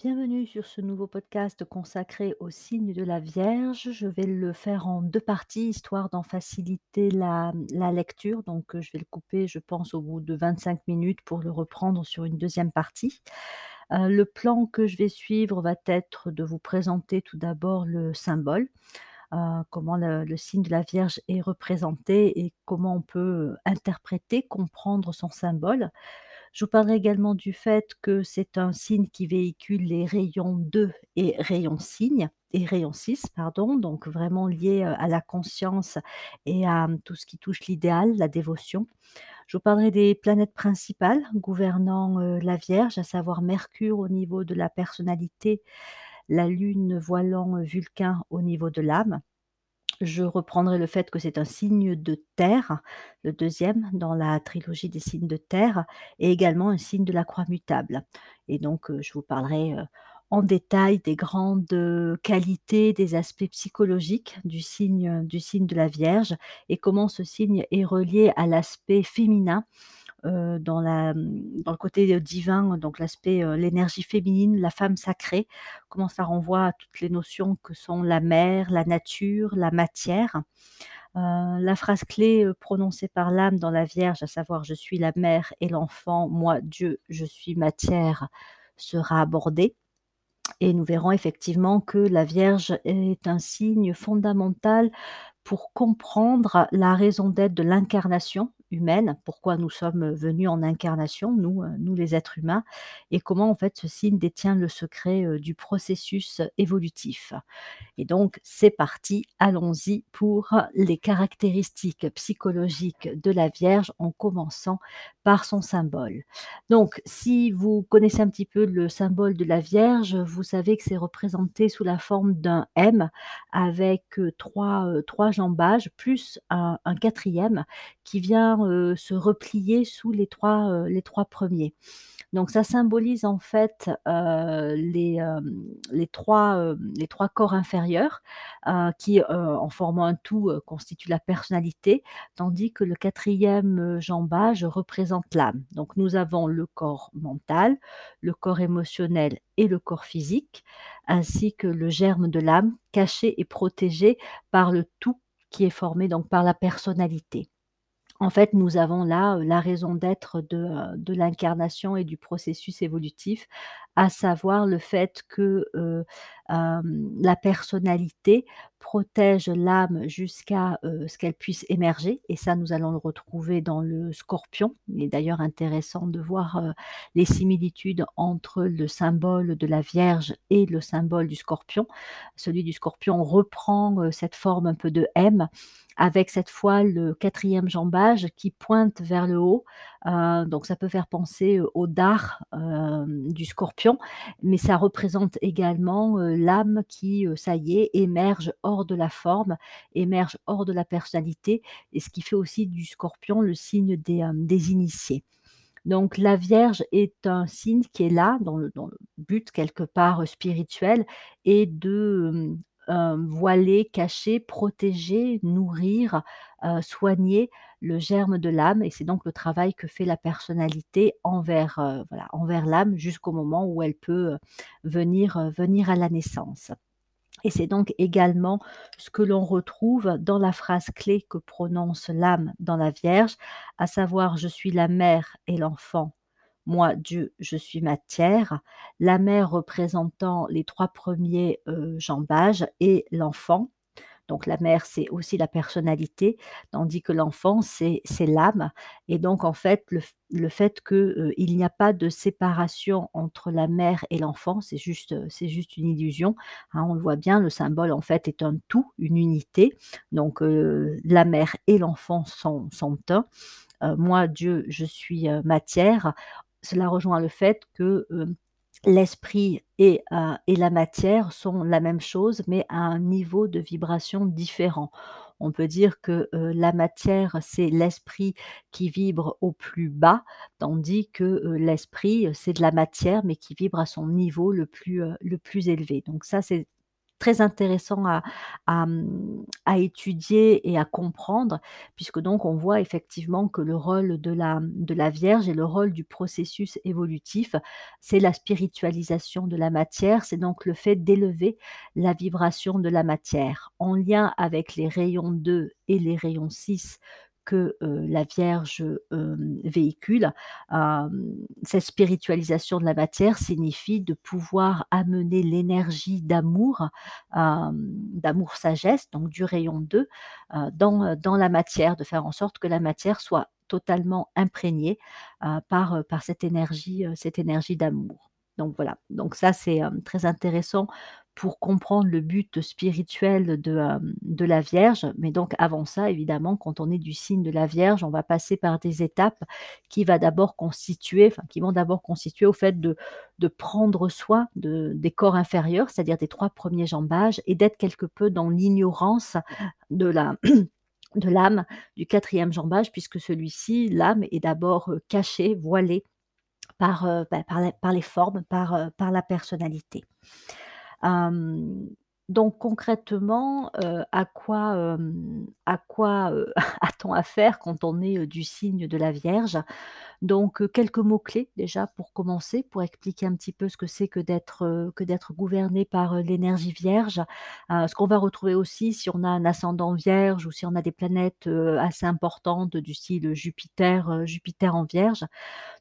Bienvenue sur ce nouveau podcast consacré au signe de la Vierge. Je vais le faire en 2 parties, histoire d'en faciliter la lecture. Donc, heu, je vais le couper, je pense, au bout de 25 minutes pour le reprendre sur une deuxième partie. Heu, le plan que je vais suivre va être de vous présenter tout d'abord le symbole, heu, comment le signe de la Vierge est représenté et comment on peut, interpréter, comprendre son symbole. Je vous parlerai également du fait que c'est un signe qui véhicule les rayons 2 et rayons cygne et rayon 6 pardon, donc vraiment lié, heu, à la conscience et à, mmh, tout ce qui touche l'idéal, la dévotion. Je vous parlerai des planètes principales gouvernant, heu, la Vierge, à savoir Mercure au niveau de la personnalité, la Lune voilant, Vulcain au niveau de l'âme. Je reprendrai le fait que c'est un signe de terre, le deuxième dans la trilogie des signes de terre et également un signe de la croix mutable. Et donc heu, je vous parlerai, heu, en détail des grandes, heu, qualités, des aspects psychologiques du signe, du signe de la Vierge et comment ce signe est relié à l'aspect féminin la, mmh, dans le côté, divin, donc l'aspect, l'énergie féminine, la femme sacrée, comment ça renvoie à toutes les notions que sont la mer, la nature, la matière. Heu, la phrase clé, prononcée par l'âme dans la Vierge, à savoir: «Je suis la mère et l'enfant, moi Dieu, je suis matière», sera abordée et nous verrons effectivement que la Vierge est un signe fondamental pour comprendre la raison d'être de l'incarnation humaine, pourquoi nous sommes venus en incarnation, nous, heu, nous les êtres humains et comment en fait ce signe détient le secret, heu, du processus évolutif. Et donc c'est parti, allons-y pour les caractéristiques psychologiques de la Vierge en commençant par son symbole. Donc si vous connaissez un petit peu le symbole de la Vierge, vous savez que c'est représenté sous la forme d'un M avec, heu, 3, heu, 3 jambages plus un 4 qui vient, se replier sous les 3, heu, les 3 premiers. Donc ça symbolise en fait, les, les 3, hem, les 3 corps inférieurs, qui, en formant un tout, constituent la personnalité, tandis que le quatrième jambage représente l'âme. Donc nous avons le corps mental, le corps émotionnel et le corps physique, ainsi que le germe de l'âme, caché et protégé par le tout qui est formé donc par la personnalité. En fait, nous avons là, heu, la raison d'être de, heu, de l'incarnation et du processus évolutif, à savoir le fait que, heu, hem, la personnalité protège l'âme jusqu'à, ce qu'elle puisse émerger et ça, nous allons le retrouver dans le Scorpion. Il est d'ailleurs intéressant de voir, les similitudes entre le symbole de la Vierge et le symbole du Scorpion. Celui du Scorpion reprend, cette forme un peu de M avec cette fois le quatrième jambage qui pointe vers le haut, heu, donc ça peut faire penser, heu, au dard, hem, du scorpion, mais ça représente également, l'âme qui, ça y est, émerge hors de la forme, émerge hors de la personnalité et ce qui fait aussi du scorpion le signe des, des initiés. Donc la Vierge est un signe qui est là dans le dans le but quelque part, spirituel et de, heu, voiler, cacher, protéger, nourrir, heu, soigner le germe de l'âme et c'est donc le travail que fait la personnalité envers, envers l'âme jusqu'au moment où elle peut, venir, venir à la naissance. Et c'est donc également ce que l'on retrouve dans la phrase clé que prononce l'âme dans la Vierge, à savoir: «Je suis la mère et l'enfant, moi Dieu, je suis matière». La mère représentant les 3 premiers er jambages et l'enfant donc la mère, c'est aussi la personnalité, tandis que l'enfant, c'est l'âme et donc en fait, le le fait que, heu, il n'y a pas de séparation entre la mère et l'enfant, c'est juste, juste une illusion, hein. On le voit bien, le symbole en fait est un tout, une unité, donc la mère et l'enfant sont sont un. Moi Dieu, je suis, matière. Cela rejoint le fait que, hem, l'esprit et heu et la matière sont la même chose, mais à un niveau de vibration différent. On peut dire que, heu, la matière, c'est l'esprit qui vibre au plus bas, tandis que, l'esprit, c'est de la matière, mais qui vibre à son niveau le plus, le plus élevé. Donc ça, c'est très intéressant mmh, à étudier et à comprendre puisque donc on voit effectivement que le rôle de la de la Vierge et le rôle du processus évolutif, c'est la spiritualisation de la matière, c'est donc le fait d'élever la vibration de la matière. En lien avec les rayons 2 et les rayons 6 que, la Vierge, véhicule. Cette spiritualisation de la matière signifie de pouvoir amener l'énergie d'amour, hem, d'amour-sagesse, donc du rayon 2, heu, dans, dans la matière, de faire en sorte que la matière soit totalement imprégnée, par, par cette énergie, cette énergie d'amour. Donc voilà, donc ça c'est, très intéressant pour comprendre le but spirituel de, la Vierge. Mais donc avant ça, évidemment, quand on est du signe de la Vierge, on va passer par des étapes qui va constituer qui vont d'abord constituer au fait de prendre soin de des corps inférieurs, c'est-à-dire des 3 premiers jambages et d'être quelque peu dans l'ignorance de la de l'âme du quatrième jambage puisque celui-ci, l'âme est d'abord, cachée, voilée bah, par les formes, par la personnalité. Donc concrètement, à quoi, à quoi, a-t-on affaire quand on est, du signe de la Vierge? Donc, heu, quelques mots clés déjà pour commencer, pour expliquer un petit peu ce que c'est que d'être, heu, que d'être gouverné par, heu, l'énergie Vierge. Ce qu'on va retrouver aussi si on a un ascendant Vierge ou si on a des planètes, assez importantes du style Jupiter, Jupiter en Vierge.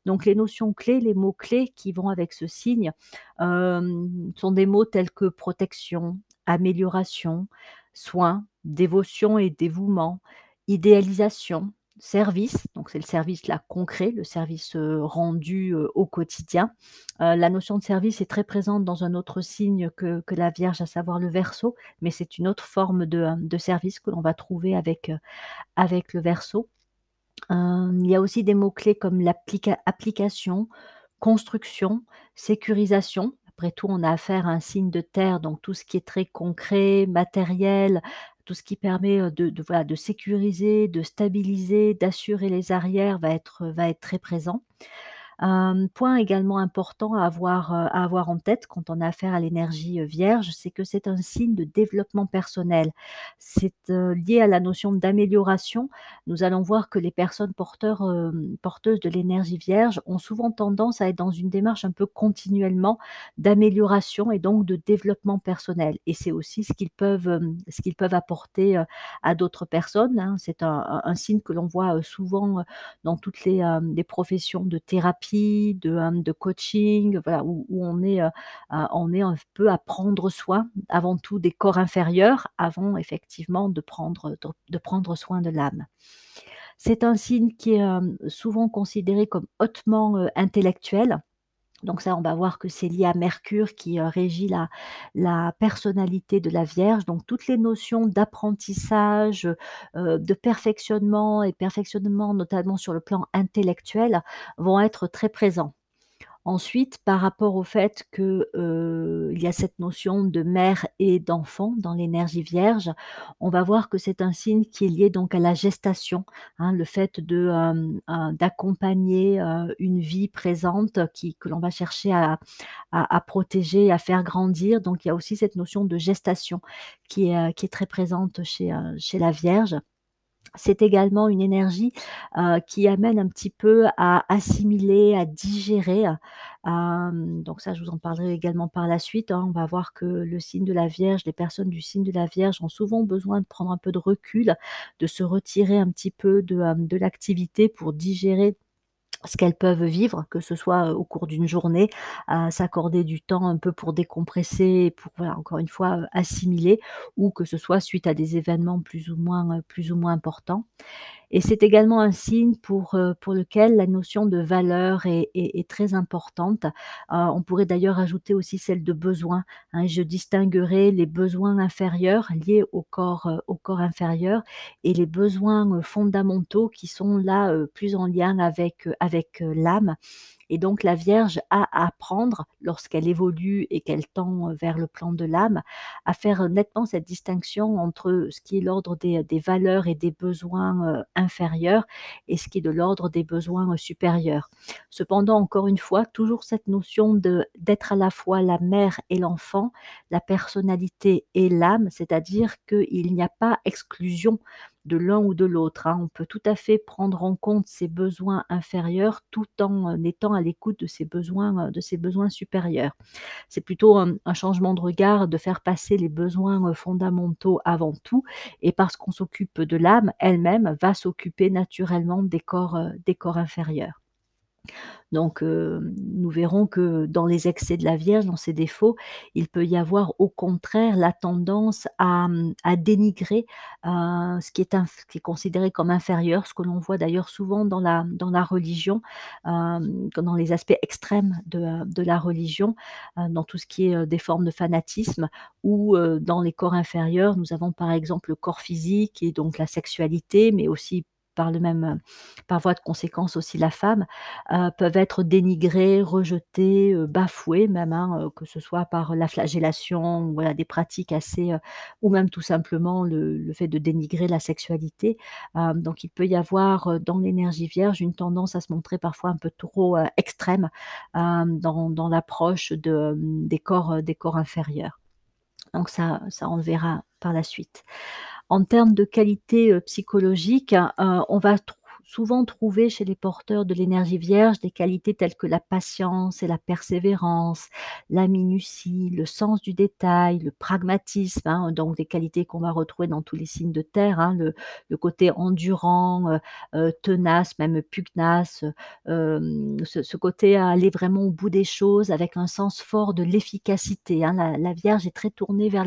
Donc les notions clés, les mots clés qui vont avec ce signe, sont des mots tels que protection, amélioration, soin, dévotion et dévouement, idéalisation, service, donc c'est le service là concret, le service, rendu, au quotidien. La notion de service est très présente dans un autre signe que que la Vierge, à savoir le Verseau, mais c'est une autre forme de, de service que l'on va trouver avec, avec le. Hem, il y a aussi des mots-clés comme l'applica application, construction, sécurisation. Après tout, on a affaire à un signe de terre, donc tout ce qui est très concret, matériel, tout ce qui permet, de de sécuriser, de stabiliser, d'assurer les arrières va être, va être très présent. Un point également important à avoir, à avoir en tête quand on a affaire à l'énergie, vierge, c'est que c'est un signe de développement personnel. C'est, lié à la notion d'amélioration. Nous allons voir que les personnes porteurs, porteuses de l'énergie vierge ont souvent tendance à être dans une démarche un peu continuellement d'amélioration et donc de développement personnel et c'est aussi ce qu'ils peuvent, ce qu'ils peuvent apporter, à d'autres personnes, hein. C'est un signe que l'on voit, souvent, dans toutes les, les professions de thérapie, de, coaching, voilà, où on est, on est un peu à prendre soin, avant tout des corps inférieurs, avant effectivement de prendre de prendre soin de l'âme. C'est un signe qui est, souvent considéré comme hautement, intellectuel. Donc ça, on va voir que c'est lié à Mercure qui, heu, régit la personnalité de la Vierge. Donc toutes les notions d'apprentissage, heu, de perfectionnement et perfectionnement notamment sur le plan intellectuel, vont être très présents. Ensuite, par rapport au fait que, heu, il y a cette notion de mère et d'enfant dans l'énergie vierge, on va voir que c'est un signe qui est lié donc à la gestation, hein, le fait d'accompagner, une vie présente qui que l'on va chercher à protéger, à faire grandir. Donc il y a aussi cette notion de gestation qui est, très présente chez la Vierge. C'est également une énergie, qui amène un petit peu à assimiler, à digérer, donc ça je vous en parlerai également par la suite, hein. On va voir que le signe de la Vierge, les personnes du signe de la Vierge ont souvent besoin de prendre un peu de recul, de se retirer un petit peu de l'activité pour digérer ce qu'elles peuvent vivre, que ce soit, au cours d'une journée, à s'accorder du temps un peu pour décompresser, pour encore une fois, assimiler ou que ce soit suite à des événements plus ou moins importants et c'est également un signe pour, heu, pour lequel la notion de valeur est très importante. Heu, on pourrait d'ailleurs ajouter aussi celle de besoin, hein. Je distinguerai les besoins inférieurs liés au corps, heu, au corps inférieur et les besoins, fondamentaux qui sont là, plus en lien avec, avec, l'âme et donc la Vierge a à apprendre, lorsqu'elle évolue et qu'elle tend vers le plan de l'âme, à faire nettement cette distinction entre ce qui est l'ordre des valeurs et des besoins, heu, inférieurs et ce qui est de l'ordre des besoins, heu, supérieurs. Cependant, encore une fois, toujours cette notion d'être à la fois la mère et l'enfant, la personnalité et l'âme, c'est-à-dire qu'il n'y a pas exclusion de l'un ou de l'autre, hein. On peut tout à fait prendre en compte ses besoins inférieurs tout en, heu, étant à l'écoute de ses besoins, heu, de ses besoins supérieurs. C'est plutôt un un changement de regard, de faire passer les besoins, heu, fondamentaux avant tout et parce qu'on s'occupe de l'âme, elle-même va s'occuper naturellement des corps, des corps inférieurs. Donc, heu, nous verrons que dans les excès de la Vierge, dans ses défauts, il peut y avoir au contraire la tendance à, à dénigrer, heu, ce qui est considéré comme inférieur, ce que l'on voit d'ailleurs souvent dans la religion, comme dans les aspects extrêmes de, de la religion, dans tout ce qui est, des formes de fanatisme ou, dans les corps inférieurs, nous avons par exemple le corps physique et donc la sexualité, mais aussi par le même, heu, par voie de conséquence aussi la femme, heu, peuvent être dénigrés, rejetés, heu, bafoués même, hein, que ce soit par la flagellation ou voilà des pratiques assez, ou même tout simplement le fait de dénigrer la sexualité. Donc il peut y avoir, dans l'énergie vierge une tendance à se montrer parfois un peu trop, extrême, dans l'approche des corps, des corps inférieurs. Donc ça ça on le verra par la suite. En termes de qualité, heu, psychologique, heu, on va trou souvent trouver chez les porteurs de l'énergie vierge des qualités telles que la patience et la persévérance, la minutie, le sens du détail, le pragmatisme, hein, donc des qualités qu'on va retrouver dans tous les signes de terre, hein. Le côté endurant, heu heu, tenace, même pugnace, heu, hem, ce côté à aller vraiment au bout des choses avec un sens fort de l'efficacité, hein. La Vierge est très tournée vers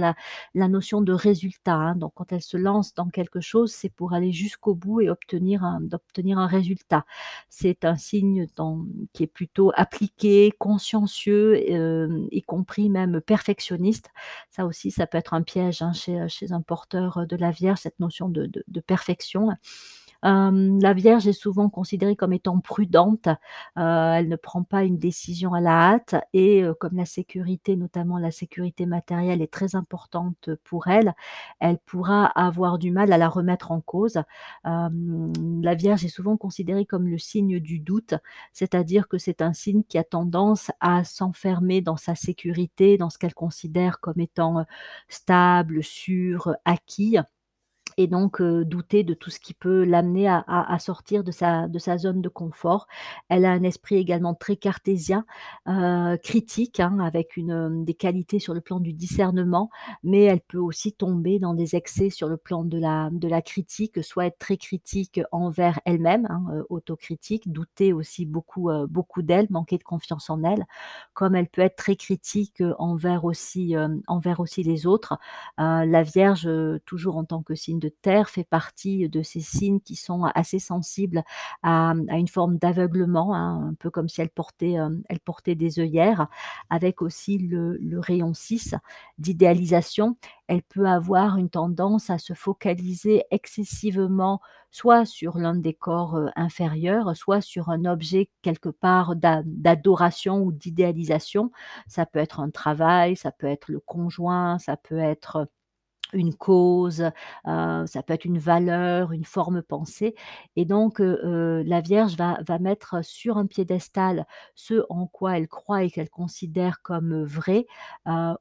la notion de résultat. Donc quand elle se lance dans quelque chose, c'est pour aller jusqu'au bout et obtenir un d'obtenir un résultat. C'est un signe qui est plutôt appliqué, consciencieux, hem, y compris même perfectionniste. Ça aussi, ça peut être un piège, hein, chez, un porteur, de la Vierge, cette notion de perfection. La Vierge est souvent considérée comme étant prudente, elle ne prend pas une décision à la hâte et comme la sécurité, notamment la sécurité matérielle est très importante pour elle, elle pourra avoir du mal à la remettre en cause. La Vierge est souvent considérée comme le signe du doute, c'est-à-dire que c'est un signe qui a tendance à s'enfermer dans sa sécurité, dans ce qu'elle considère comme étant, stable, sûr, acquis et donc douter de tout ce qui peut l'amener à sortir de sa zone de confort. Elle a un esprit également très cartésien, critique, hein, avec des qualités sur le plan du discernement, mais elle peut aussi tomber dans des excès sur le plan de la critique, soit être très critique envers elle-même, hein, autocritique, douter aussi beaucoup, d'elle, manquer de confiance en elle, comme elle peut être très critique, envers aussi, envers aussi les autres. La Vierge, toujours en tant que signe de terre, fait partie de ces signes qui sont assez sensibles à, une forme d'aveuglement, hein, un peu comme si elle portait, hem, elle portait des œillères, avec aussi le rayon 6 d'idéalisation. Elle peut avoir une tendance à se focaliser excessivement, soit sur l'un des corps, heu, inférieurs, soit sur un objet quelque part d'a d'adoration ou d'idéalisation. Ça peut être un travail, ça peut être le conjoint, ça peut être, une cause, heu, ça peut être une valeur, une forme pensée. Et donc heu heu, la Vierge va mettre sur un piédestal ce en quoi elle croit et qu'elle considère comme vrai,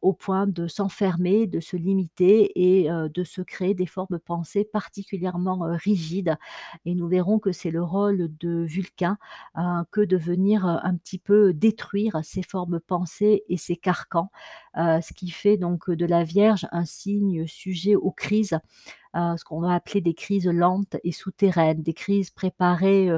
au point de s'enfermer, de se limiter et de se créer des formes pensées particulièrement, rigides. Et nous verrons que c'est le rôle de Vulcain, que de venir, un petit peu détruire ces formes pensées et ces carcans, heu, ce qui fait donc de la Vierge un signe sujet aux crises, heu, ce qu'on va appeler des crises lentes et souterraines, des crises préparées,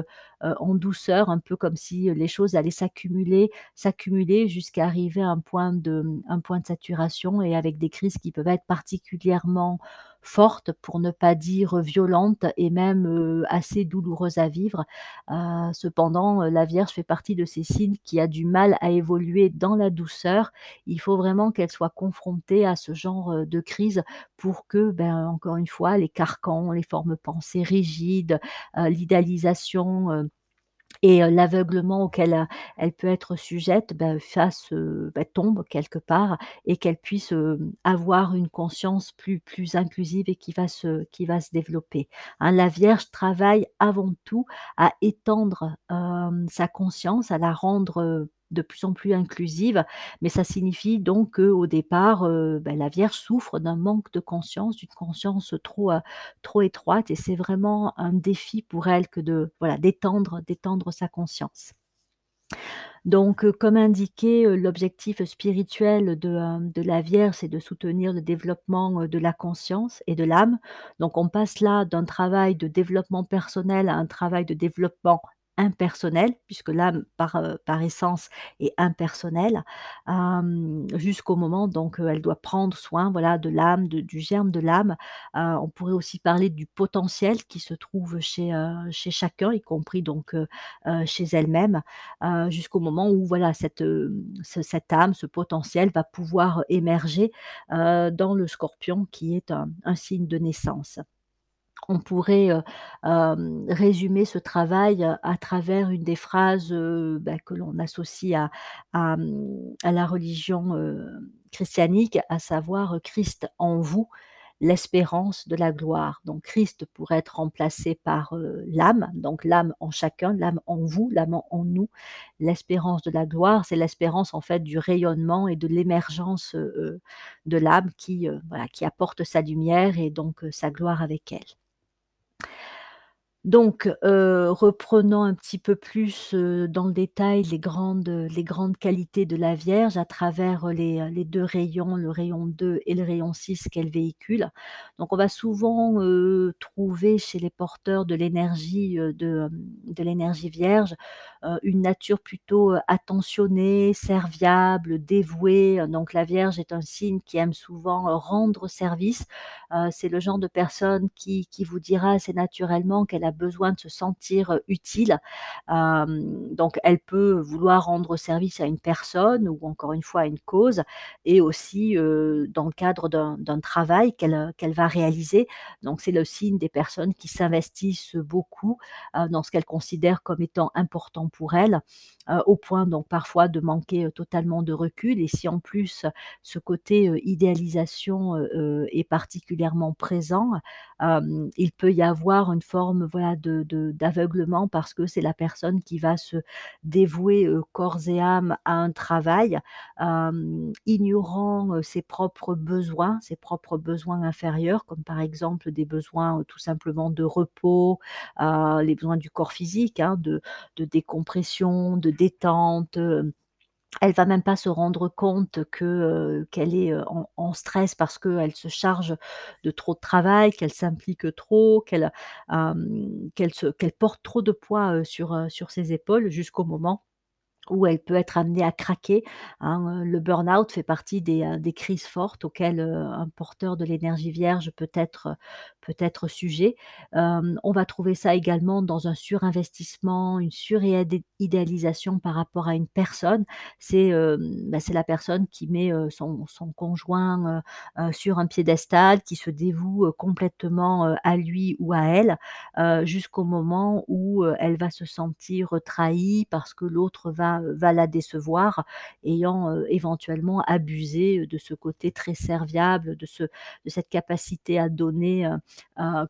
en douceur, un peu comme si, les choses allaient s'accumuler, s'accumuler jusqu'à arriver à un point de saturation et avec des crises qui peuvent être particulièrement fortes, pour ne pas dire violentes et même, assez douloureuses à vivre. Heu, cependant, la Vierge fait partie de ces signes qui a du mal à évoluer dans la douceur. Il faut vraiment qu'elle soit confrontée à ce genre, de crise pour que, ben, encore une fois, les carcans, les formes pensées rigides, heu, l'idéalisation, et l'aveuglement auquel, elle peut être sujette, bah, fasse, heu, bah, tombe quelque part et qu'elle puisse, avoir une conscience plus plus inclusive et qui va se qui va se développer, hein. La Vierge travaille avant tout à étendre, sa conscience, à la rendre, de plus en plus inclusive, mais ça signifie donc qu'au départ, heu, bah, la Vierge souffre d'un manque de conscience, d'une conscience trop, heu, trop étroite et c'est vraiment un défi pour elle que de voilà, d'étendre d'étendre sa conscience. Donc, heu, comme indiqué, l'objectif spirituel de, de la Vierge, c'est de soutenir le développement, de la conscience et de l'âme. Donc on passe là d'un travail de développement personnel à un travail de développement impersonnel, puisque l'âme par, essence est impersonnelle, jusqu'au moment donc, elle doit prendre soin, voilà, de l'âme, du germe de l'âme. On pourrait aussi parler du potentiel qui se trouve chez, chacun, y compris donc, chez elle-même, jusqu'au moment où voilà cette, âme, ce potentiel va pouvoir émerger, dans le Scorpion qui est un signe de naissance. On pourrait, résumer ce travail, à travers une des phrases, bah, que l'on associe à mmh, la religion, christianique, à savoir, «Christ en vous, l'espérance de la gloire». Donc Christ pourrait être remplacé par, l'âme, donc l'âme en chacun, l'âme en vous, l'âme en nous. L'espérance de la gloire, c'est l'espérance en fait du rayonnement et de l'émergence, de l'âme qui, apporte sa lumière et donc, sa gloire avec elle. Donc, heu, reprenant un petit peu plus, heu, dans le détail les grandes, les grandes qualités de la Vierge à travers, heu, les, les 2 rayons, le rayon 2 et le rayon 6 qu'elle véhicule. Donc on va souvent, trouver chez les porteurs de l'énergie, de, de l'énergie Vierge, une nature plutôt, attentionnée, serviable, dévouée, donc la Vierge est un signe qui aime souvent, rendre service. C'est le genre de personne qui qui vous dira assez naturellement qu'elle a besoin de se sentir, utile. Donc elle peut vouloir rendre service à une personne ou encore une fois à une cause et aussi, dans le cadre d'un travail qu'elle, qu'elle va réaliser. Donc c'est le signe des personnes qui s'investissent beaucoup, dans ce qu'elles considèrent comme étant important pour elles, au point donc parfois de manquer, totalement de recul et si en plus ce côté, idéalisation, est particulièrement présent, il peut y avoir une forme, voilà, d'aveuglement parce que c'est la personne qui va se dévouer, corps et âme à un travail, ignorant, ses propres besoins, ses propres besoins inférieurs, comme par exemple des besoins, tout simplement de repos, les besoins du corps physique, hein, de décompression, de détente. Elle va même pas se rendre compte que, qu'elle est, en stress parce qu'elle se charge de trop de travail, qu'elle s'implique trop, qu'elle, qu'elle porte trop de poids, sur, sur ses épaules jusqu'au moment où elle peut être amenée à craquer, hein, le burn-out fait partie des, des crises fortes auxquelles, un porteur de l'énergie Vierge peut être, peut être sujet. On va trouver ça également dans un surinvestissement, une suréadé idéalisation par rapport à une personne. C'est, bah, la personne qui met, son conjoint, sur un piédestal, qui se dévoue, complètement, à lui ou à elle, jusqu'au moment où, elle va se sentir, trahie parce que l'autre va, la décevoir, ayant, éventuellement abusé, de ce côté très serviable, de ce de cette capacité à donner,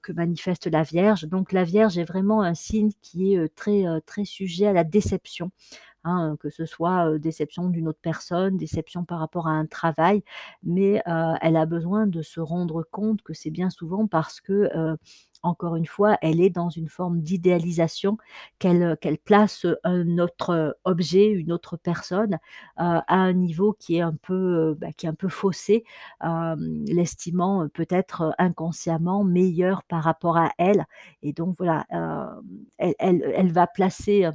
que manifeste la Vierge. Donc la Vierge est vraiment un signe qui est, heu, très, heu, très sujet à la déception, hein, que ce soit, déception d'une autre personne, déception par rapport à un travail, mais elle a besoin de se rendre compte que c'est bien souvent parce que, encore une fois, elle est dans une forme d'idéalisation qu'elle, place, un autre, objet, une autre personne, à un niveau qui est un peu, bah, qui est un peu faussé, l'estimant, peut-être, inconsciemment meilleure par rapport à elle. Et donc voilà, elle va placer,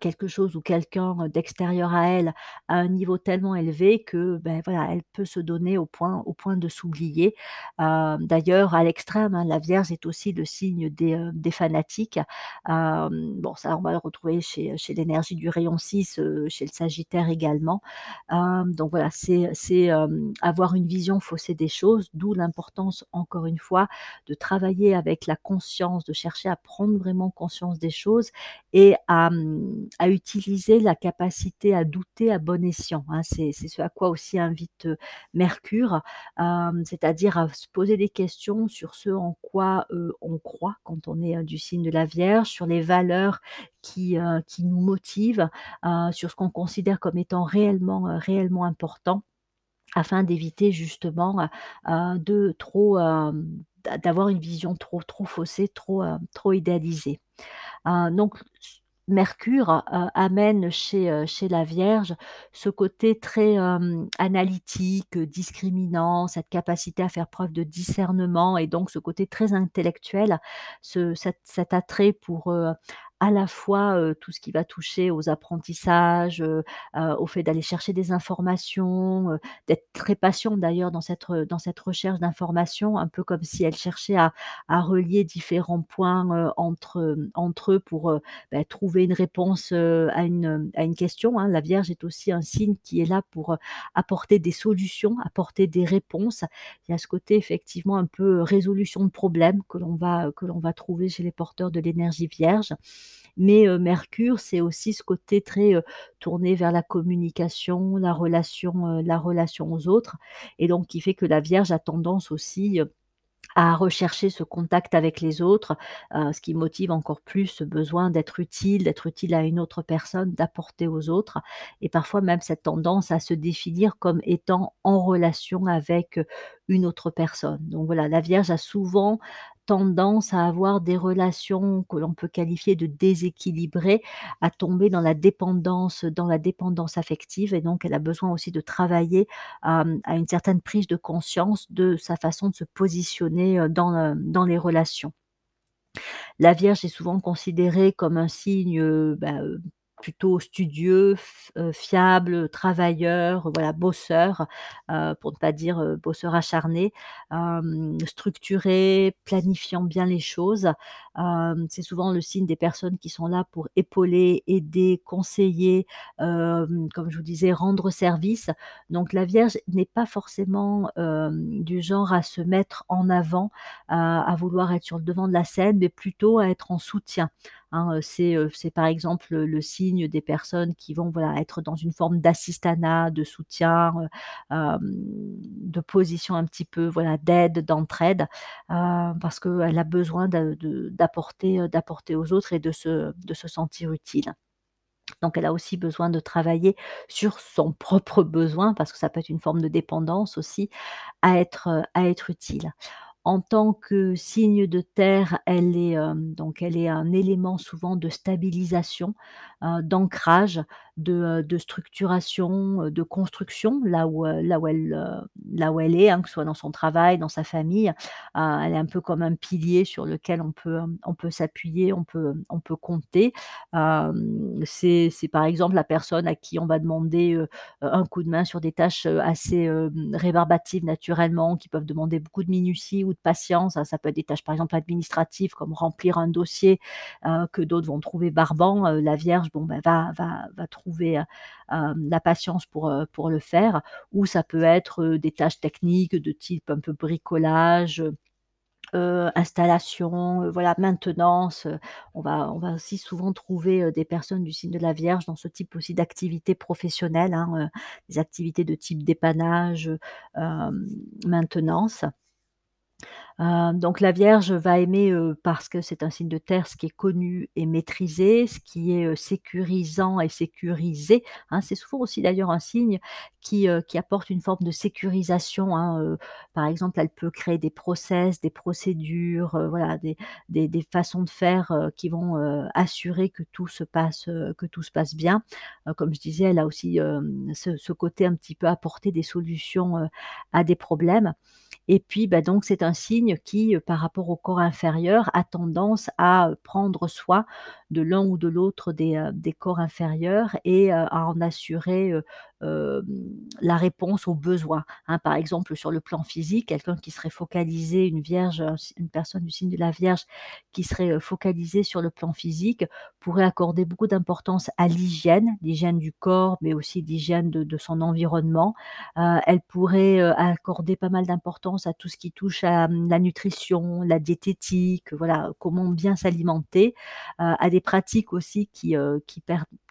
quelque chose ou quelqu'un, d'extérieur à elle, à un niveau tellement élevé que, beh, voilà, elle peut se donner au point au point de s'oublier. D'ailleurs à l'extrême, hein, la Vierge est aussi le signe des, des fanatiques. Bon ça on va le retrouver chez, chez l'énergie du rayon 6, heu, chez le Sagittaire également. Donc voilà, c'est avoir une vision faussée des choses, d'où l'importance encore une fois de travailler avec la conscience, de chercher à prendre vraiment conscience des choses et à, à utiliser la capacité à douter à bon escient, hein. C'est ce à quoi aussi invite, heu, Mercure, hem, c'est-à-dire à se poser des questions sur ce en quoi, heu, on croit quand on est, du signe de la Vierge, sur les valeurs qui, qui nous motivent, sur ce qu'on considère comme étant réellement, réellement important, afin d'éviter justement, de trop, d'avoir une vision trop trop faussée, trop, trop idéalisée. Donc Mercure, heu, amène chez, heu, chez la Vierge ce côté très, analytique, discriminant, cette capacité à faire preuve de discernement et donc ce côté très intellectuel, ce cet attrait pour, heu, à la fois, heu, tout ce qui va toucher aux apprentissages, heu heu, au fait d'aller chercher des informations, d'être très patient d'ailleurs dans cette dans cette recherche d'informations, un peu comme si elle cherchait à à relier différents points, entre, entre eux pour, bah, trouver une réponse, à une, à une question, hein. La Vierge est aussi un signe qui est là pour, apporter des solutions, apporter des réponses. Il y a ce côté effectivement un peu, résolution de problèmes que l'on va, que l'on va trouver chez les porteurs de l'énergie Vierge. Mais, Mercure, c'est aussi ce côté très, tourné vers la communication, la relation, la relation aux autres et donc qui fait que la Vierge a tendance aussi, à rechercher ce contact avec les autres, ce qui motive encore plus ce besoin d'être utile, d'être utile à une autre personne, d'apporter aux autres et parfois même cette tendance à se définir comme étant en relation avec, une autre personne. Donc voilà, la Vierge a souvent tendance à avoir des relations que l'on peut qualifier de déséquilibrées, à tomber dans la dépendance, dans la dépendance affective et donc elle a besoin aussi de travailler, à une certaine prise de conscience de sa façon de se positionner, dans, les relations. La Vierge est souvent considérée comme un signe, bah, plutôt studieux, heu, fiable, travailleur, voilà, bosseur, heu, pour ne pas dire, heu, bosseur acharné, structuré, planifiant bien les choses. C'est souvent le signe des personnes qui sont là pour épauler, aider, conseiller, comme je vous disais, rendre service. Donc la Vierge n'est pas forcément, du genre à se mettre en avant, à vouloir être sur le devant de la scène, mais plutôt à être en soutien, hein, c'est, par exemple, le signe des personnes qui vont, voilà, être dans une forme d'assistanat, de soutien, de position un petit peu, voilà, d'aide, d'entraide, parce qu'elle a besoin d'apporter, heu, d'apporter aux autres et de se sentir utile. Donc elle a aussi besoin de travailler sur son propre besoin, parce que ça peut être une forme de dépendance aussi, à être, être utile. En tant que signe de terre, elle est, hem, donc elle est un élément souvent de stabilisation, heu, d'ancrage, de, de structuration, de construction, là où, là où elle, là où elle est, hein, que ce soit dans son travail, dans sa famille. Elle est un peu comme un pilier sur lequel on peut, on peut s'appuyer, on peut, on peut compter. C'est par exemple la personne à qui on va demander, un coup de main sur des tâches, assez, rébarbatives naturellement, qui peuvent demander beaucoup de minutie de patience, hein. Ça peut être des tâches par exemple administratives comme remplir un dossier, heu, que d'autres vont trouver barbant, heu, la Vierge, bon, bah, va va va trouver, heu, hem, la patience pour, pour le faire. Ou ça peut être, des tâches techniques de type un peu bricolage, installation, voilà, maintenance. On va on va aussi souvent trouver, des personnes du signe de la Vierge dans ce type aussi d'activités professionnelles, hein, des activités de type dépannage, maintenance. Donc la Vierge va aimer, parce que c'est un signe de terre, ce qui est connu et maîtrisé, ce qui est, sécurisant et sécurisé, hein. C'est souvent aussi d'ailleurs un signe qui, apporte une forme de sécurisation, hein. Par exemple, elle peut créer des process, des procédures, voilà, des façons de faire, qui vont, assurer que tout se passe, bien. Comme je disais, elle a aussi, ce ce côté un petit peu apporter des solutions, à des problèmes. Et puis, bah, donc c'est un signe qui, heu, par rapport au corps inférieur, a tendance à, heu, prendre soin de l'un ou de l'autre des, des corps inférieurs et à en assurer, heu, hem, la réponse aux besoins, hein. Par exemple, sur le plan physique, quelqu'un qui serait focalisé, une vierge, une personne du signe de la Vierge qui serait, heu, focalisée sur le plan physique, pourrait accorder beaucoup d'importance à l'hygiène, l'hygiène du corps, mais aussi l'hygiène de son environnement. Heu, elle pourrait, accorder pas mal d'importance à tout ce qui touche à, mmh, la nutrition, la diététique, voilà, comment bien s'alimenter, à des pratiques aussi qui, qui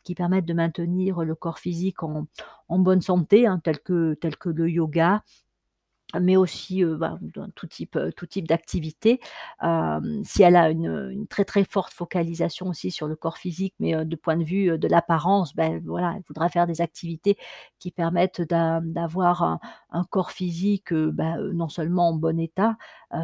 qui permettent de maintenir le corps physique en bonne santé, hein, telles que telles que le yoga, mais aussi, ben, dans tout type, heu, tout type d'activité. Hem, si elle a une, très, très forte focalisation aussi sur le corps physique, mais, heu, de point de vue, de l'apparence, ben, voilà, elle voudra faire des activités qui permettent d'a d'avoir un corps physique, bah, non seulement en bon état,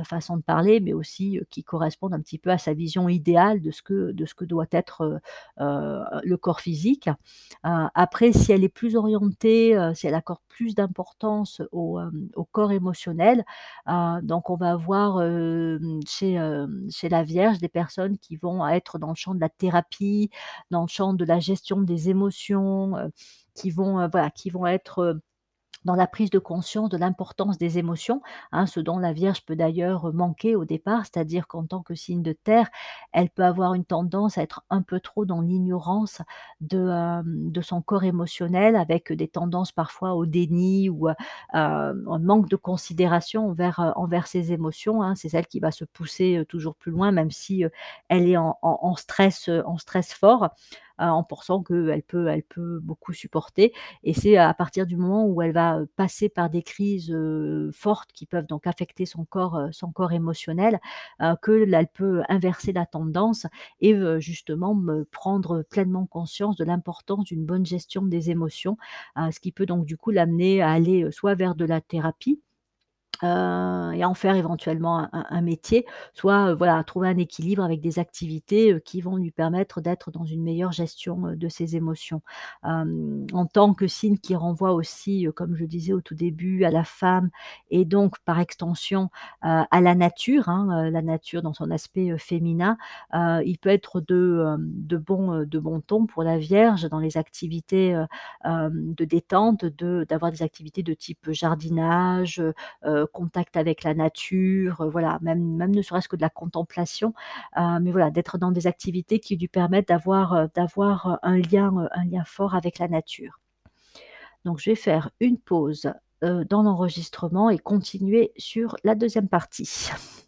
façon de parler, mais aussi, qui correspondent un petit peu à sa vision idéale de ce que de ce que doit être, le corps physique. Après si elle est plus orientée, si elle accorde plus d'importance au, au corps émotionnel, donc on va avoir, chez, chez la Vierge des personnes qui vont être dans le champ de la thérapie, dans le champ de la gestion des émotions, qui vont, voilà, qui vont être, dans la prise de conscience de l'importance des émotions, hein. Ce dont la Vierge peut d'ailleurs, manquer au départ, c'est-à-dire qu'en tant que signe de terre, elle peut avoir une tendance à être un peu trop dans l'ignorance de, son corps émotionnel avec des tendances parfois au déni ou, un manque de considération envers, ses émotions, hein. C'est celle qui va se pousser, toujours plus loin même si, elle est en stress, en stress fort, en pensant qu'elle peut elle peut beaucoup supporter et c'est à partir du moment où elle va, heu, passer par des crises, heu, fortes qui peuvent donc affecter son corps, son corps émotionnel, que elle peut inverser la tendance et justement me prendre pleinement conscience de l'importance d'une bonne gestion des émotions. Ce qui peut donc du coup l'amener à aller, soit vers de la thérapie, heu et en faire éventuellement un métier, soit, heu, voilà, trouver un équilibre avec des activités, heu, qui vont lui permettre d'être dans une meilleure gestion, heu, de ses émotions. Hem, en tant que signe qui renvoie aussi, comme je disais au tout début, à la femme et donc par extension, à la nature, hein, la nature dans son aspect, féminin, il peut être de, de bon, de bon ton pour la Vierge dans les activités, de détente, d'avoir des activités de type jardinage, contact avec la nature, heu, voilà, même ne serait-ce que de la contemplation, heu, mais voilà, d'être dans des activités qui lui permettent d'avoir, heu, d'avoir, un lien, un lien fort avec la nature. Donc je vais faire une pause, dans l'enregistrement et continuer sur la 2e partie.